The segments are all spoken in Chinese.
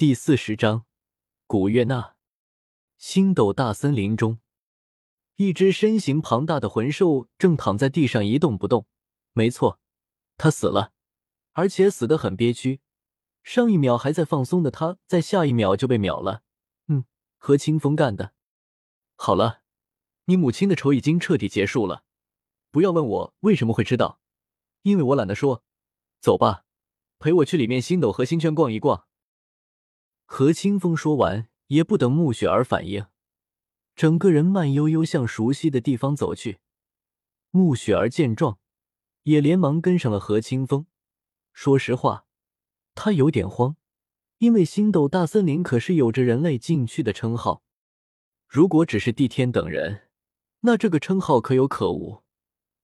第四十章，古月娜。星斗大森林中，一只身形庞大的魂兽正躺在地上一动不动。没错，它死了，而且死得很憋屈。上一秒还在放松的他，在下一秒就被秒了。嗯，何清风干的。好了，你母亲的仇已经彻底结束了。不要问我为什么会知道，因为我懒得说。走吧，陪我去里面星斗核心圈逛一逛。何清风说完，也不等穆雪儿反应，整个人慢悠悠向熟悉的地方走去。穆雪儿见状，也连忙跟上了何清风。说实话，他有点慌，因为星斗大森林可是有着人类禁区的称号。如果只是帝天等人，那这个称号可有可无。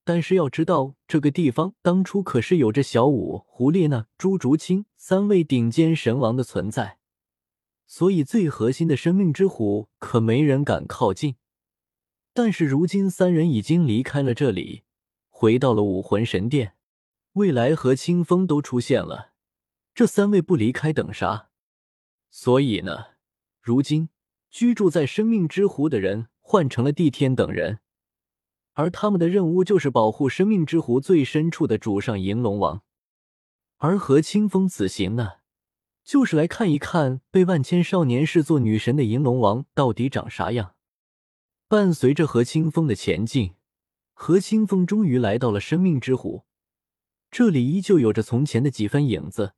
但是要知道，这个地方当初可是有着小舞、胡列娜、朱竹清三位顶尖神王的存在，所以最核心的生命之虎可没人敢靠近。但是如今三人已经离开了这里，回到了武魂神殿。未来和清风都出现了，这三位不离开等啥？所以呢，如今居住在生命之湖的人换成了帝天等人。而他们的任务就是保护生命之湖最深处的主上银龙王，而何清风此行呢，就是来看一看被万千少年视作女神的银龙王到底长啥样。伴随着何清风的前进，何清风终于来到了生命之湖。这里依旧有着从前的几分影子，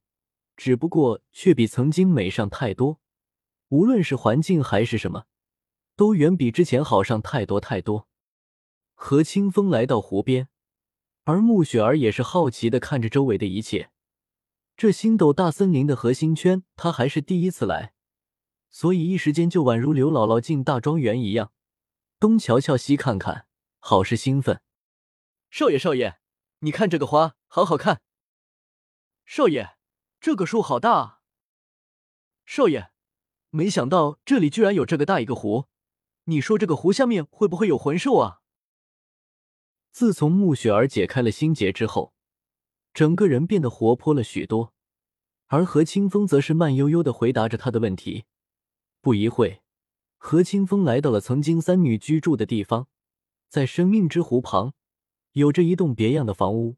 只不过却比曾经美上太多。无论是环境还是什么，都远比之前好上太多太多。何清风来到湖边，而穆雪儿也是好奇的看着周围的一切。这星斗大森林的核心圈，他还是第一次来，所以一时间就宛如刘姥姥进大庄园一样，东瞧瞧西看看，好是兴奋。少爷，少爷，你看这个花，好好看。少爷，这个树好大啊。少爷，没想到这里居然有这个大一个湖，你说这个湖下面会不会有魂兽啊？自从穆雪儿解开了心结之后，整个人变得活泼了许多，而何清风则是慢悠悠的回答着他的问题。不一会，何清风来到了曾经三女居住的地方，在生命之湖旁，有着一栋别样的房屋。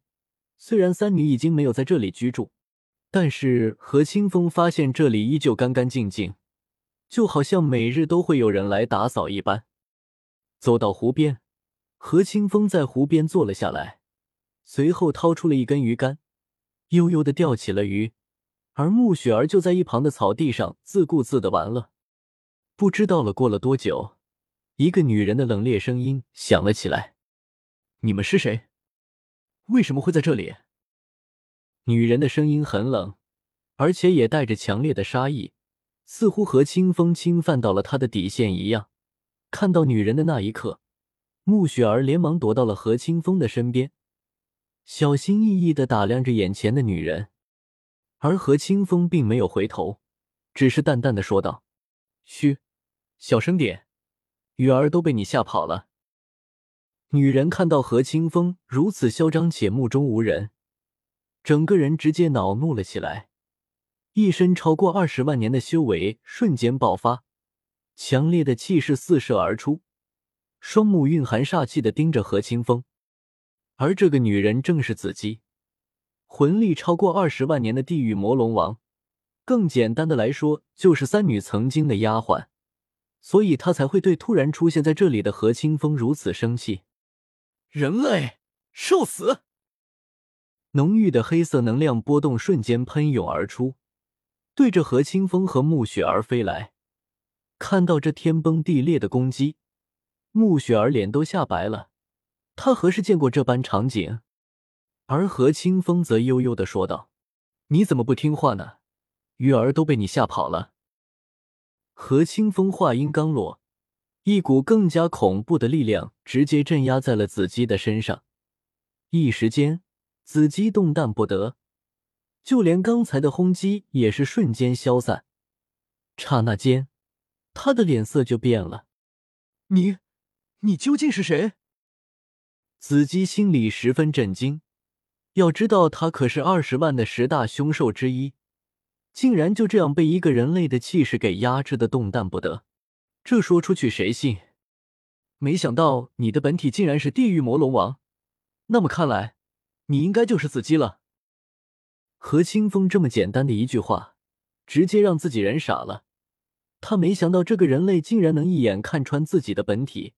虽然三女已经没有在这里居住，但是何清风发现这里依旧干干净净，就好像每日都会有人来打扫一般。走到湖边。何清风在湖边坐了下来，随后掏出了一根鱼竿，悠悠的钓起了鱼，而穆雪儿就在一旁的草地上自顾自的玩了。不知道了过了多久，一个女人的冷冽声音响了起来：“你们是谁？为什么会在这里？”女人的声音很冷，而且也带着强烈的杀意，似乎何清风侵犯到了她的底线一样。看到女人的那一刻。穆雪儿连忙躲到了何清风的身边，小心翼翼的打量着眼前的女人，而何清风并没有回头，只是淡淡的说道：“嘘，小声点，雨儿都被你吓跑了。”女人看到何清风如此嚣张且目中无人，整个人直接恼怒了起来，一身超过二十万年的修为瞬间爆发，强烈的气势四射而出。双目蕴含煞气的盯着何清风，而这个女人正是子姬，魂力超过二十万年的地狱魔龙王。更简单的来说，就是三女曾经的丫鬟，所以她才会对突然出现在这里的何清风如此生气。人类，受死！浓郁的黑色能量波动瞬间喷涌而出，对着何清风和穆雪儿飞来。看到这天崩地裂的攻击。穆雪儿脸都吓白了，他何时见过这般场景？而何清风则悠悠的说道：“你怎么不听话呢？鱼儿都被你吓跑了。”何清风话音刚落，一股更加恐怖的力量直接镇压在了子姬的身上，一时间，子姬动弹不得，就连刚才的轰击也是瞬间消散。刹那间，他的脸色就变了。你。你究竟是谁？子姬心里十分震惊。要知道，他可是二十万的十大凶兽之一，竟然就这样被一个人类的气势给压制的动弹不得，这说出去谁信？没想到你的本体竟然是地狱魔龙王，那么看来你应该就是子姬了。何清风这么简单的一句话，直接让自己人傻了。他没想到这个人类竟然能一眼看穿自己的本体，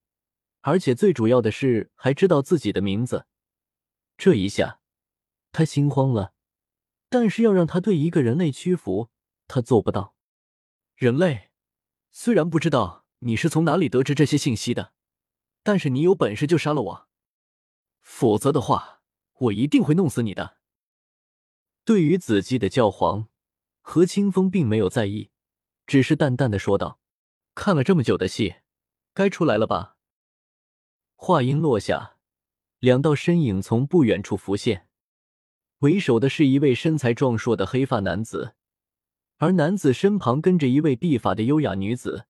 而且最主要的是还知道自己的名字。这一下，他心慌了。但是要让他对一个人类屈服，他做不到。人类，虽然不知道你是从哪里得知这些信息的，但是你有本事就杀了我，否则的话，我一定会弄死你的。对于子姬的教皇，何清风并没有在意，只是淡淡的说道：“看了这么久的戏，该出来了吧？”话音落下，两道身影从不远处浮现。为首的是一位身材壮硕的黑发男子，而男子身旁跟着一位碧发的优雅女子，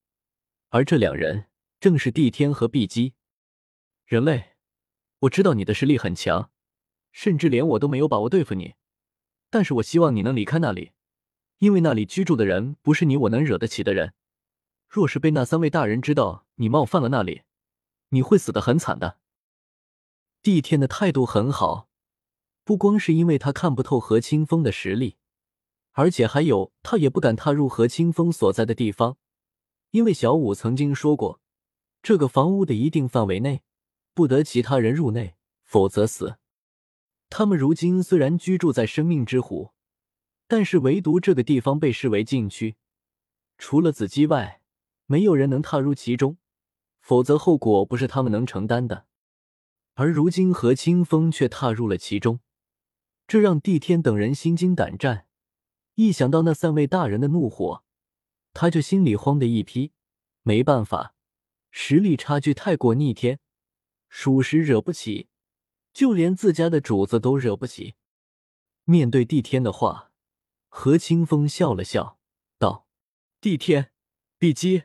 而这两人正是帝天和碧姬。人类，我知道你的实力很强，甚至连我都没有把握对付你，但是我希望你能离开那里，因为那里居住的人不是你我能惹得起的人。若是被那三位大人知道你冒犯了那里，你会死得很惨的。帝天的态度很好。不光是因为他看不透何清风的实力，而且还有他也不敢踏入何清风所在的地方，因为小五曾经说过，这个房屋的一定范围内不得其他人入内，否则死。他们如今虽然居住在生命之湖，但是唯独这个地方被视为禁区，除了子姬外，没有人能踏入其中，否则后果不是他们能承担的。而如今何清风却踏入了其中。这让帝天等人心惊胆战，一想到那三位大人的怒火，他就心里慌的一批。没办法，实力差距太过逆天，属实惹不起，就连自家的主子都惹不起。面对帝天的话，何清风笑了笑，道：“帝天，碧姬，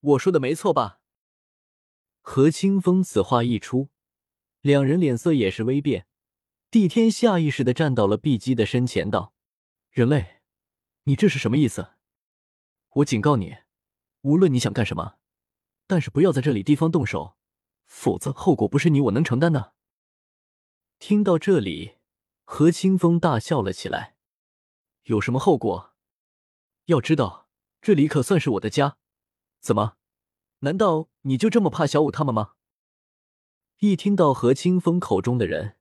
我说的没错吧？”何清风此话一出，两人脸色也是微变。帝天下意识的站到了碧姬的身前，道：“人类，你这是什么意思？我警告你，无论你想干什么，但是不要在这里地方动手，否则后果不是你我能承担的。”听到这里，何清风大笑了起来：“有什么后果？要知道，这里可算是我的家。怎么？难道你就这么怕小五他们吗？”一听到何清风口中的人。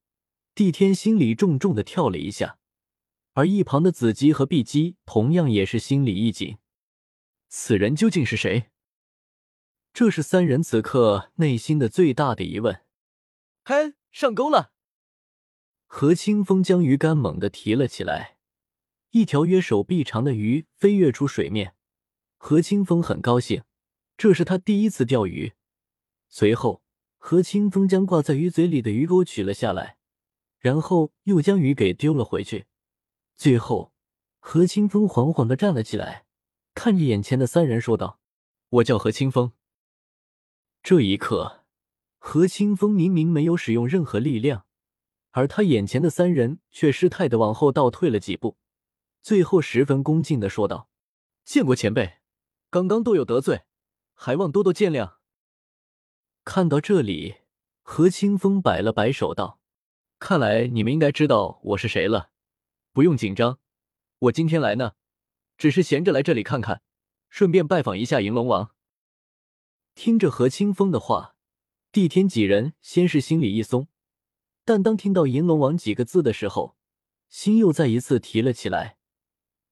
帝天心里重重的跳了一下，而一旁的子姬和碧姬同样也是心里一紧。此人究竟是谁？这是三人此刻内心的最大的疑问。嘿，上钩了！何清风将鱼竿猛地提了起来，一条约手臂长的鱼飞跃出水面。何清风很高兴，这是他第一次钓鱼。随后，何清风将挂在鱼嘴里的鱼钩取了下来。然后又将鱼给丢了回去。最后，何清风缓缓的站了起来，看着眼前的三人说道：“我叫何清风。”这一刻，何清风明明没有使用任何力量，而他眼前的三人却失态的往后倒退了几步，最后十分恭敬的说道：“见过前辈，刚刚多有得罪，还望多多见谅。”看到这里，何清风摆了摆手道。看来你们应该知道我是谁了，不用紧张。我今天来呢，只是闲着来这里看看，顺便拜访一下银龙王。听着何清风的话，帝天几人先是心里一松，但当听到银龙王几个字的时候，心又再一次提了起来。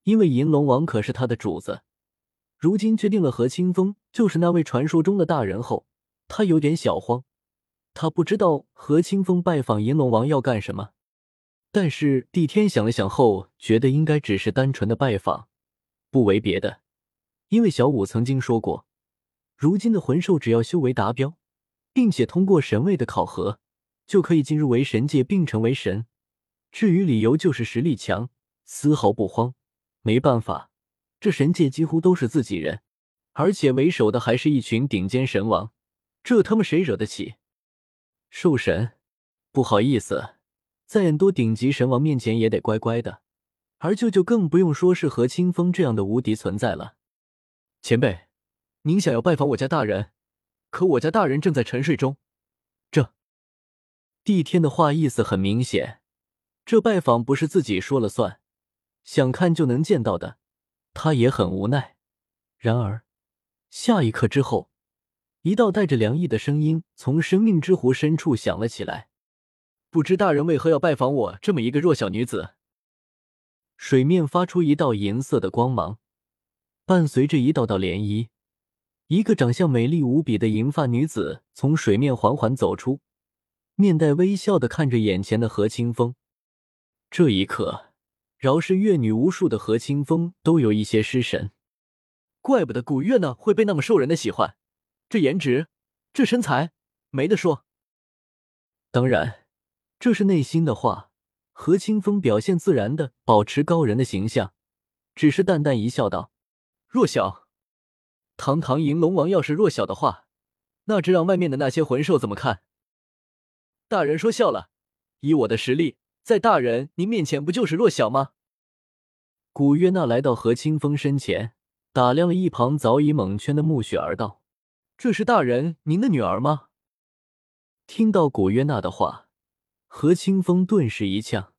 因为银龙王可是他的主子，如今确定了何清风就是那位传说中的大人后，他有点小慌。他不知道何清风拜访银龙王要干什么，但是帝天想了想后，觉得应该只是单纯的拜访，不为别的。因为小五曾经说过，如今的魂兽只要修为达标，并且通过神位的考核，就可以进入为神界并成为神。至于理由，就是实力强，丝毫不慌。没办法，这神界几乎都是自己人，而且为首的还是一群顶尖神王，这他妈谁惹得起？兽神，不好意思，在很多顶级神王面前也得乖乖的。而舅舅更不用说是何清风这样的无敌存在了。前辈，您想要拜访我家大人，可我家大人正在沉睡中。这帝天的话意思很明显，这拜访不是自己说了算，想看就能见到的，他也很无奈。然而，下一刻之后，一道带着凉意的声音从生命之湖深处响了起来：“不知大人为何要拜访我这么一个弱小女子？”水面发出一道银色的光芒，伴随着一道道涟漪，一个长相美丽无比的银发女子从水面缓缓走出，面带微笑的看着眼前的何清风。这一刻，饶是阅女无数的何清风都有一些失神。怪不得古月呢会被那么受人的喜欢，这颜值，这身材，没得说。当然，这是内心的话。何清风表现自然的保持高人的形象，只是淡淡一笑，道：“弱小，堂堂银龙王要是弱小的话，那这让外面的那些魂兽怎么看？”大人说笑了，以我的实力，在大人您面前不就是弱小吗？古月娜来到何清风身前，打量了一旁早已蒙圈的穆雪儿，道：“这是大人您的女儿吗？”听到古月娜的话。何清风顿时一呛：“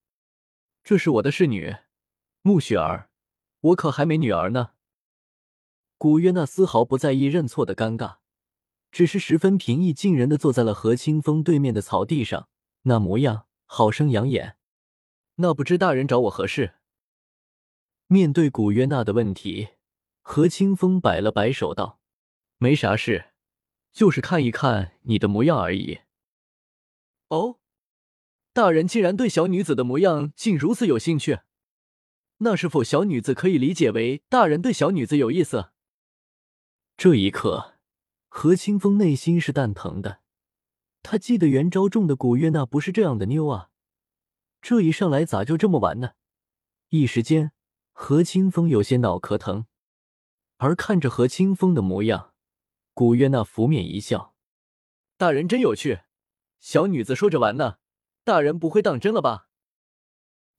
这是我的侍女，穆雪儿，我可还没女儿呢。”古月娜丝毫不在意认错的尴尬，只是十分平易近人的坐在了何清风对面的草地上，那模样好生养眼。那不知大人找我何事？面对古月娜的问题，何清风摆了摆手道：“没啥事，就是看一看你的模样而已。”哦。大人竟然对小女子的模样竟如此有兴趣，那是否小女子可以理解为大人对小女子有意思？这一刻，何清风内心是蛋疼的。他记得元昭中的古月娜不是这样的妞啊，这一上来咋就这么玩呢？一时间，何清风有些脑壳疼。而看着何清风的模样，古月娜拂面一笑：“大人真有趣，小女子说着玩呢。”大人不会当真了吧？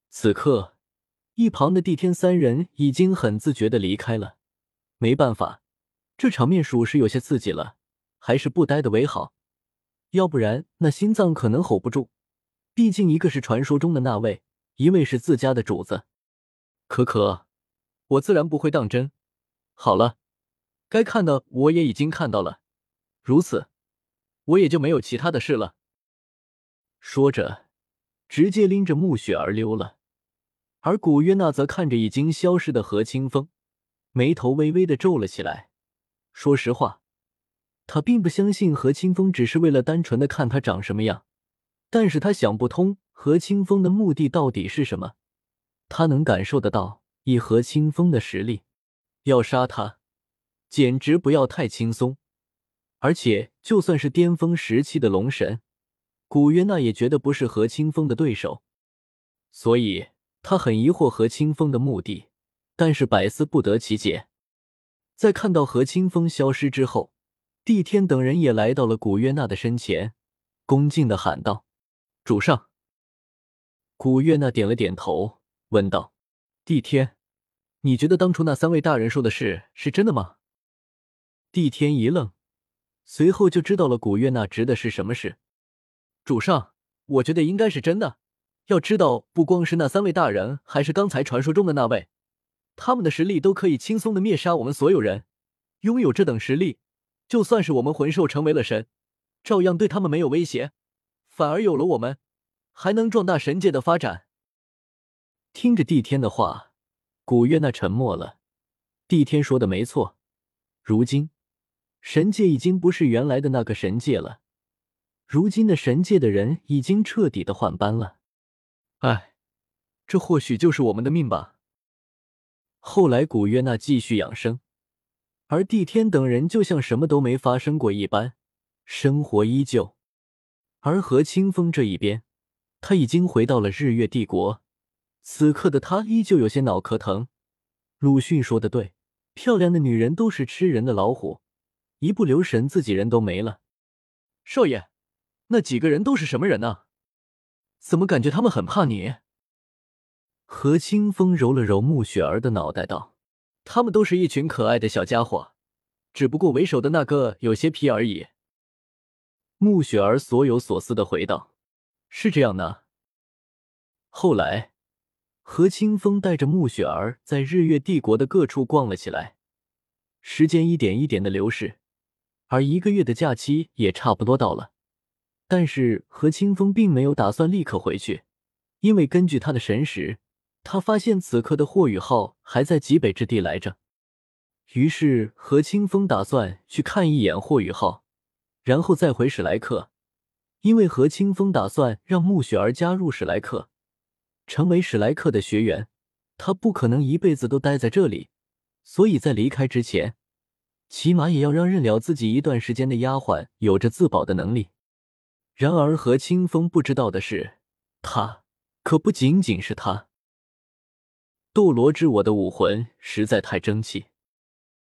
此刻，一旁的帝天三人已经很自觉的离开了。没办法，这场面属实有些刺激了，还是不待的为好。要不然那心脏可能 hold 不住。毕竟一个是传说中的那位，一位是自家的主子。可可，我自然不会当真。好了，该看的我也已经看到了，如此，我也就没有其他的事了。说着，直接拎着穆雪儿溜了。而古约娜则看着已经消失的何清风，眉头微微的皱了起来。说实话，他并不相信何清风只是为了单纯的看他长什么样，但是他想不通何清风的目的到底是什么。他能感受得到，以何清风的实力，要杀他，简直不要太轻松。而且，就算是巅峰时期的龙神。古约娜也觉得不是何清风的对手，所以他很疑惑何清风的目的，但是百思不得其解。在看到何清风消失之后，帝天等人也来到了古约娜的身前，恭敬的喊道：“主上。”古约娜点了点头，问道：“帝天，你觉得当初那三位大人说的事是真的吗？”帝天一愣，随后就知道了古月那指的是什么事。主上，我觉得应该是真的。要知道，不光是那三位大人，还是刚才传说中的那位，他们的实力都可以轻松的灭杀我们所有人。拥有这等实力，就算是我们魂兽成为了神，照样对他们没有威胁，反而有了我们，还能壮大神界的发展。听着帝天的话，古月娜沉默了。帝天说的没错，如今神界已经不是原来的那个神界了。如今的神界的人已经彻底的换班了，哎，这或许就是我们的命吧。后来古月娜继续养生，而帝天等人就像什么都没发生过一般，生活依旧。而何清风这一边，他已经回到了日月帝国，此刻的他依旧有些脑壳疼。鲁迅说的对，漂亮的女人都是吃人的老虎，一不留神自己人都没了。少爷。那几个人都是什么人呢？怎么感觉他们很怕你？何清风揉了揉穆雪儿的脑袋，道：“他们都是一群可爱的小家伙，只不过为首的那个有些皮而已。”穆雪儿所有所思的回道：“是这样呢。”后来，何清风带着穆雪儿在日月帝国的各处逛了起来。时间一点一点的流逝，而一个月的假期也差不多到了。但是何清风并没有打算立刻回去，因为根据他的神识，他发现此刻的霍雨浩还在极北之地来着。于是何清风打算去看一眼霍雨浩。然后再回史莱克，因为何清风打算让穆雪儿加入史莱克，成为史莱克的学员。他不可能一辈子都待在这里，所以在离开之前，起码也要让认了自己一段时间的丫鬟有着自保的能力。然而何清风不知道的是，他可不仅仅是他。斗罗之我的武魂实在太争气。